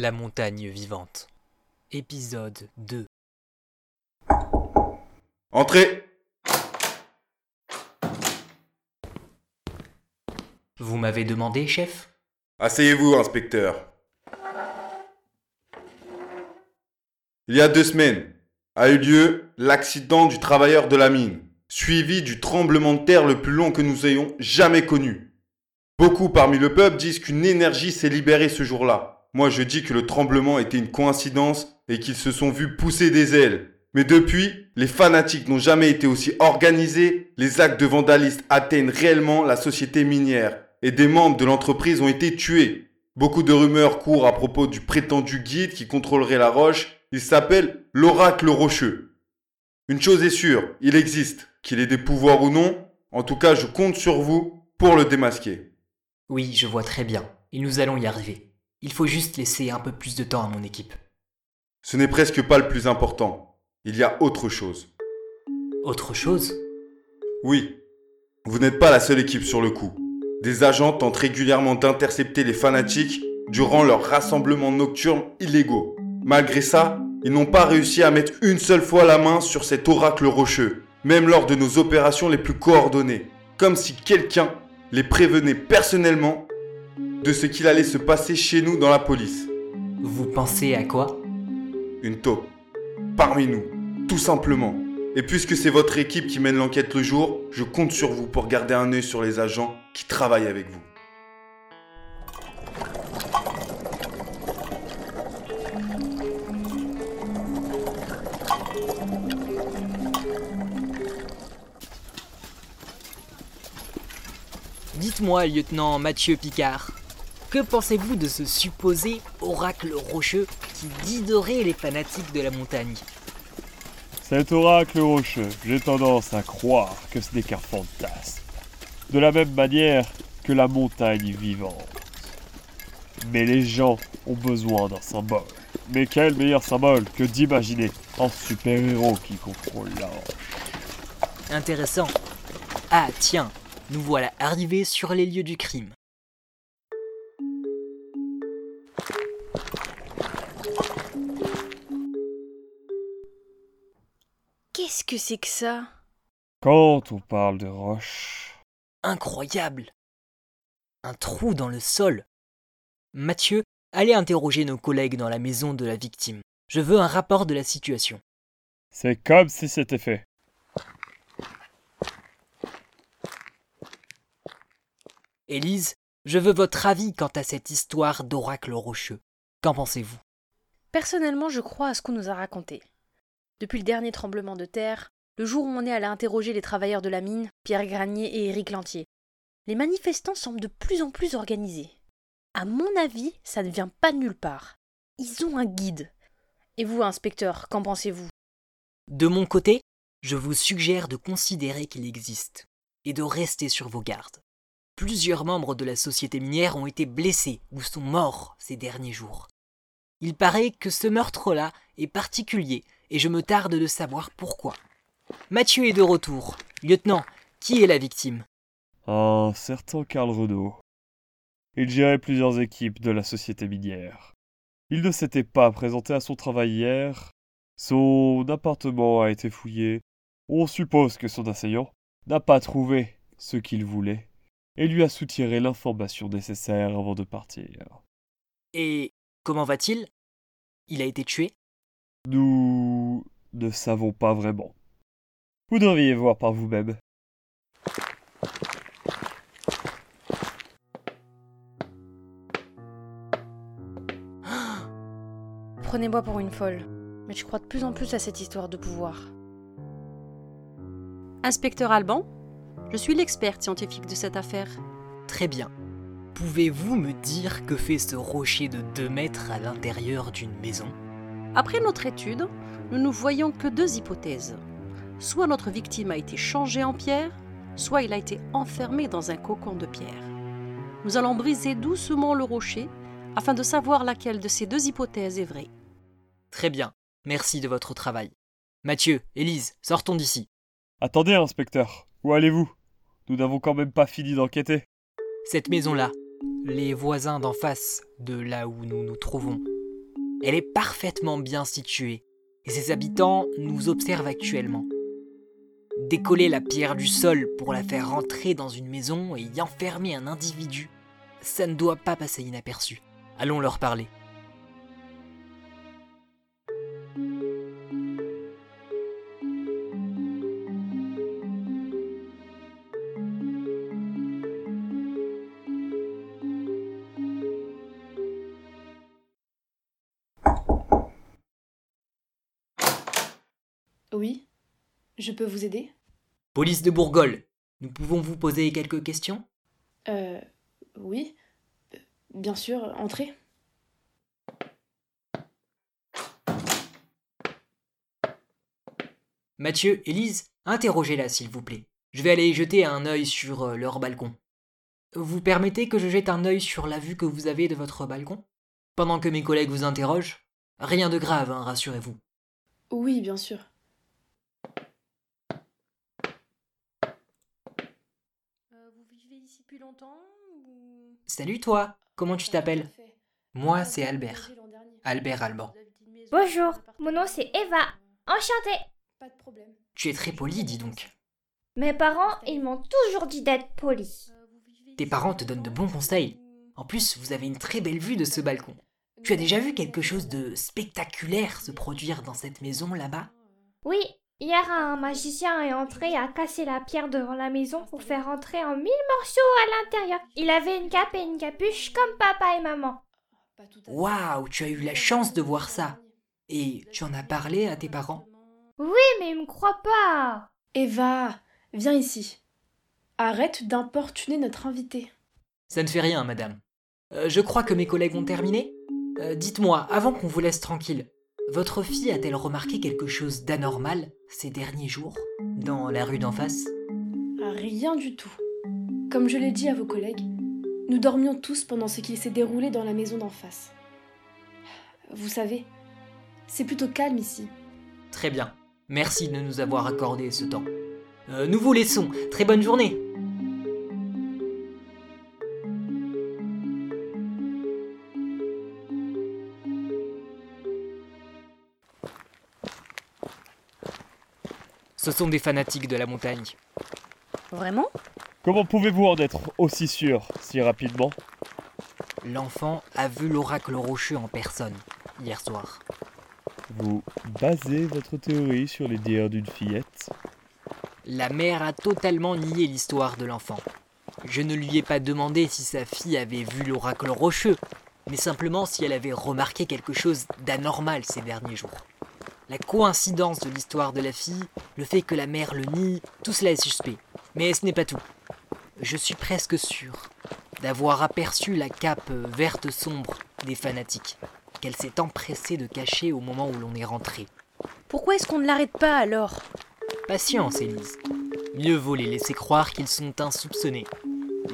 La montagne vivante. Épisode 2. Entrez Vous m'avez demandé, chef? Asseyez-vous, inspecteur. Il y a deux semaines a eu lieu l'accident du travailleur de la mine, suivi du tremblement de terre le plus long que nous ayons jamais connu. Beaucoup parmi le peuple disent qu'une énergie s'est libérée ce jour-là. Moi je dis que le tremblement était une coïncidence et qu'ils se sont vus pousser des ailes. Mais depuis, les fanatiques n'ont jamais été aussi organisés, les actes de vandalisme atteignent réellement la société minière et des membres de l'entreprise ont été tués. Beaucoup de rumeurs courent à propos du prétendu guide qui contrôlerait la roche. Il s'appelle l'oracle rocheux. Une chose est sûre, il existe, qu'il ait des pouvoirs ou non. En tout cas, je compte sur vous pour le démasquer. Oui, je vois très bien. Et nous allons y arriver. Il faut juste laisser un peu plus de temps à mon équipe. Ce n'est presque pas le plus important. Il y a autre chose. Autre chose? Oui, vous n'êtes pas la seule équipe sur le coup. Des agents tentent régulièrement d'intercepter les fanatiques durant leurs rassemblements nocturnes illégaux. Malgré ça, ils n'ont pas réussi à mettre une seule fois la main sur cet oracle rocheux, même lors de nos opérations les plus coordonnées, comme si quelqu'un les prévenait personnellement de ce qu'il allait se passer chez nous dans la police. Vous pensez à quoi? Une taupe. Parmi nous. Tout simplement. Et puisque c'est votre équipe qui mène l'enquête le jour, je compte sur vous pour garder un œil sur les agents qui travaillent avec vous. Dites-moi, lieutenant Mathieu Picard, que pensez-vous de ce supposé oracle rocheux qui guiderait les fanatiques de la montagne? Cet oracle rocheux, j'ai tendance à croire que ce n'est qu'un fantasme. De la même manière que la montagne vivante. Mais les gens ont besoin d'un symbole. Mais quel meilleur symbole que d'imaginer un super-héros qui contrôle la roche? Intéressant. Ah tiens, nous voilà arrivés sur les lieux du crime. Qu'est-ce que c'est que ça? Quand on parle de roche, Incroyable Un trou dans le sol Mathieu, allez interroger nos collègues dans la maison de la victime. Je veux un rapport de la situation. c'est comme si c'était fait. Élise, je veux votre avis quant à cette histoire d'oracle rocheux. Qu'en pensez-vous? Personnellement, je crois à ce qu'on nous a raconté. Depuis le dernier tremblement de terre, le jour où on est allé interroger les travailleurs de la mine, Pierre Granier et Éric Lantier, les manifestants semblent de plus en plus organisés. À mon avis, ça ne vient pas de nulle part. Ils ont un guide. Et vous, inspecteur, qu'en pensez-vous? De mon côté, je vous suggère de considérer qu'il existe et de rester sur vos gardes. Plusieurs membres de la société minière ont été blessés ou sont morts ces derniers jours. Il paraît que ce meurtre-là est particulier et je me tarde de savoir pourquoi. Mathieu est de retour. Lieutenant, qui est la victime? Un certain Karl Renault. Il gérait plusieurs équipes de la société minière. Il ne s'était pas présenté à son travail hier. Son appartement a été fouillé. On suppose que son assaillant n'a pas trouvé ce qu'il voulait et lui a soutiré l'information nécessaire avant de partir. Et comment va-t-il? Il a été tué? Nous ne savons pas vraiment. Vous devriez voir par vous-même. Prenez-moi pour une folle, mais je crois de plus en plus à cette histoire de pouvoir. Inspecteur Alban, je suis l'experte scientifique de cette affaire. Très bien. Pouvez-vous me dire que fait ce rocher de 2 mètres à l'intérieur d'une maison? Après notre étude, nous ne voyons que deux hypothèses. Soit notre victime a été changée en pierre, soit il a été enfermé dans un cocon de pierre. Nous allons briser doucement le rocher afin de savoir laquelle de ces deux hypothèses est vraie. Très bien. Merci de votre travail. Mathieu, Élise, sortons d'ici. Attendez, inspecteur. Où allez-vous? Nous n'avons quand même pas fini d'enquêter. Cette maison-là, les voisins d'en face de là où nous nous trouvons, Elle est parfaitement bien située et ses habitants nous observent actuellement. Décoller la pierre du sol pour la faire rentrer dans une maison et y enfermer un individu, ça ne doit pas passer inaperçu. Allons leur parler. Je peux vous aider? Police de Bourgogne, nous pouvons vous poser quelques questions? Euh. Oui Euh, Bien sûr, entrez. Mathieu, Élise, interrogez-la s'il vous plaît. Je vais aller jeter un œil sur euh, leur balcon. Vous permettez que je jette un œil sur la vue que vous avez de votre balcon? Pendant que mes collègues vous interrogent? Rien de grave, hein, rassurez-vous. Oui, bien sûr. Euh, vous vivez ici depuis longtemps ou... Salut toi, comment tu t'appelles? Moi, c'est Albert. Albert Alban. Bonjour, mon nom c'est Eva. Enchantée. Pas de problème. Tu es très poli, dis donc. Mes parents, ils m'ont toujours dit d'être poli. Tes parents te donnent de bons conseils. En plus, vous avez une très belle vue de ce balcon. Tu as déjà vu quelque chose de spectaculaire se produire dans cette maison là-bas? Oui, hier un magicien est entré et a cassé la pierre devant la maison pour faire entrer en mille morceaux à l'intérieur. Il avait une cape et une capuche comme papa et maman. Pas tout à fait. Waouh, tu as eu la chance de voir ça. Et tu en as parlé à tes parents? Oui, mais ils me croient pas. Eva, viens ici. Arrête d'importuner notre invité. Ça ne fait rien, madame. Euh, je crois que mes collègues ont terminé. Euh, Dites-moi, avant qu'on vous laisse tranquille, votre fille a-t-elle remarqué quelque chose d'anormal ces derniers jours dans la rue d'en face? Rien du tout. Comme je l'ai dit à vos collègues, nous dormions tous pendant ce qui s'est déroulé dans la maison d'en face. Vous savez, c'est plutôt calme ici. Très bien. Merci de nous avoir accordé ce temps. Euh, nous vous laissons. Très bonne journée. Ce sont des fanatiques de la montagne. Vraiment? Comment pouvez-vous en être aussi sûr si rapidement? L'enfant a vu l'oracle rocheux en personne hier soir. Vous basez votre théorie sur les dires d'une fillette? La mère a totalement nié l'histoire de l'enfant. Je ne lui ai pas demandé si sa fille avait vu l'oracle rocheux, mais simplement si elle avait remarqué quelque chose d'anormal ces derniers jours. La coïncidence de l'histoire de la fille, le fait que la mère le nie, tout cela est suspect. Mais ce n'est pas tout. Je suis presque sûr d'avoir aperçu la cape verte sombre des fanatiques, qu'elle s'est empressée de cacher au moment où l'on est rentré. Pourquoi est-ce qu'on ne l'arrête pas alors? Patience, Élise. Mieux vaut les laisser croire qu'ils sont insoupçonnés.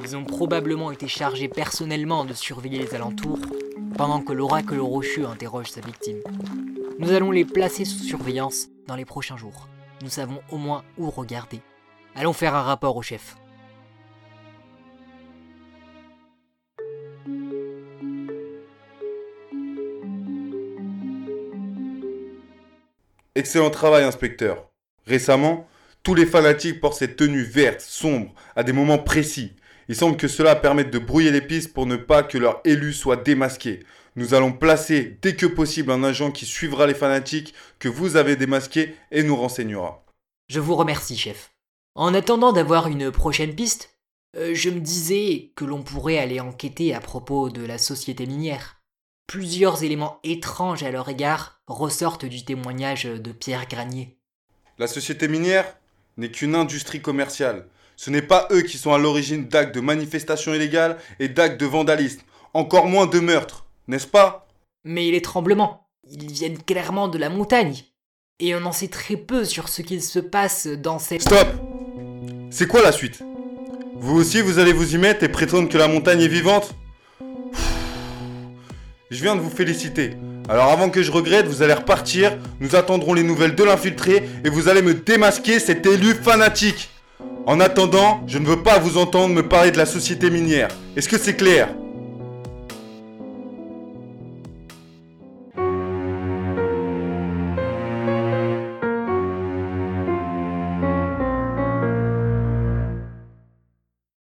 Ils ont probablement été chargés personnellement de surveiller les alentours, pendant que l'oracle rocheux interroge sa victime. Nous allons les placer sous surveillance dans les prochains jours. Nous savons au moins où regarder. Allons faire un rapport au chef. Excellent travail, inspecteur. Récemment, tous les fanatiques portent cette tenue verte, sombre, à des moments précis. Il semble que cela permette de brouiller les pistes pour ne pas que leur élu soit démasqué. Nous allons placer dès que possible un agent qui suivra les fanatiques que vous avez démasqués et nous renseignera. Je vous remercie, chef. En attendant d'avoir une prochaine piste, euh, je me disais que l'on pourrait aller enquêter à propos de la société minière. Plusieurs éléments étranges à leur égard ressortent du témoignage de Pierre Granier. La société minière n'est qu'une industrie commerciale. Ce n'est pas eux qui sont à l'origine d'actes de manifestations illégales et d'actes de vandalisme, encore moins de meurtres, n'est-ce pas? Mais les tremblements, ils viennent clairement de la montagne. Et on en sait très peu sur ce qu'il se passe dans cette... Stop! C'est quoi la suite? Vous aussi, vous allez vous y mettre et prétendre que la montagne est vivante? Je viens de vous féliciter. Alors avant que je regrette, vous allez repartir, nous attendrons les nouvelles de l'infiltré et vous allez me démasquer cet élu fanatique. En attendant, je ne veux pas vous entendre me parler de la société minière. Est-ce que c'est clair?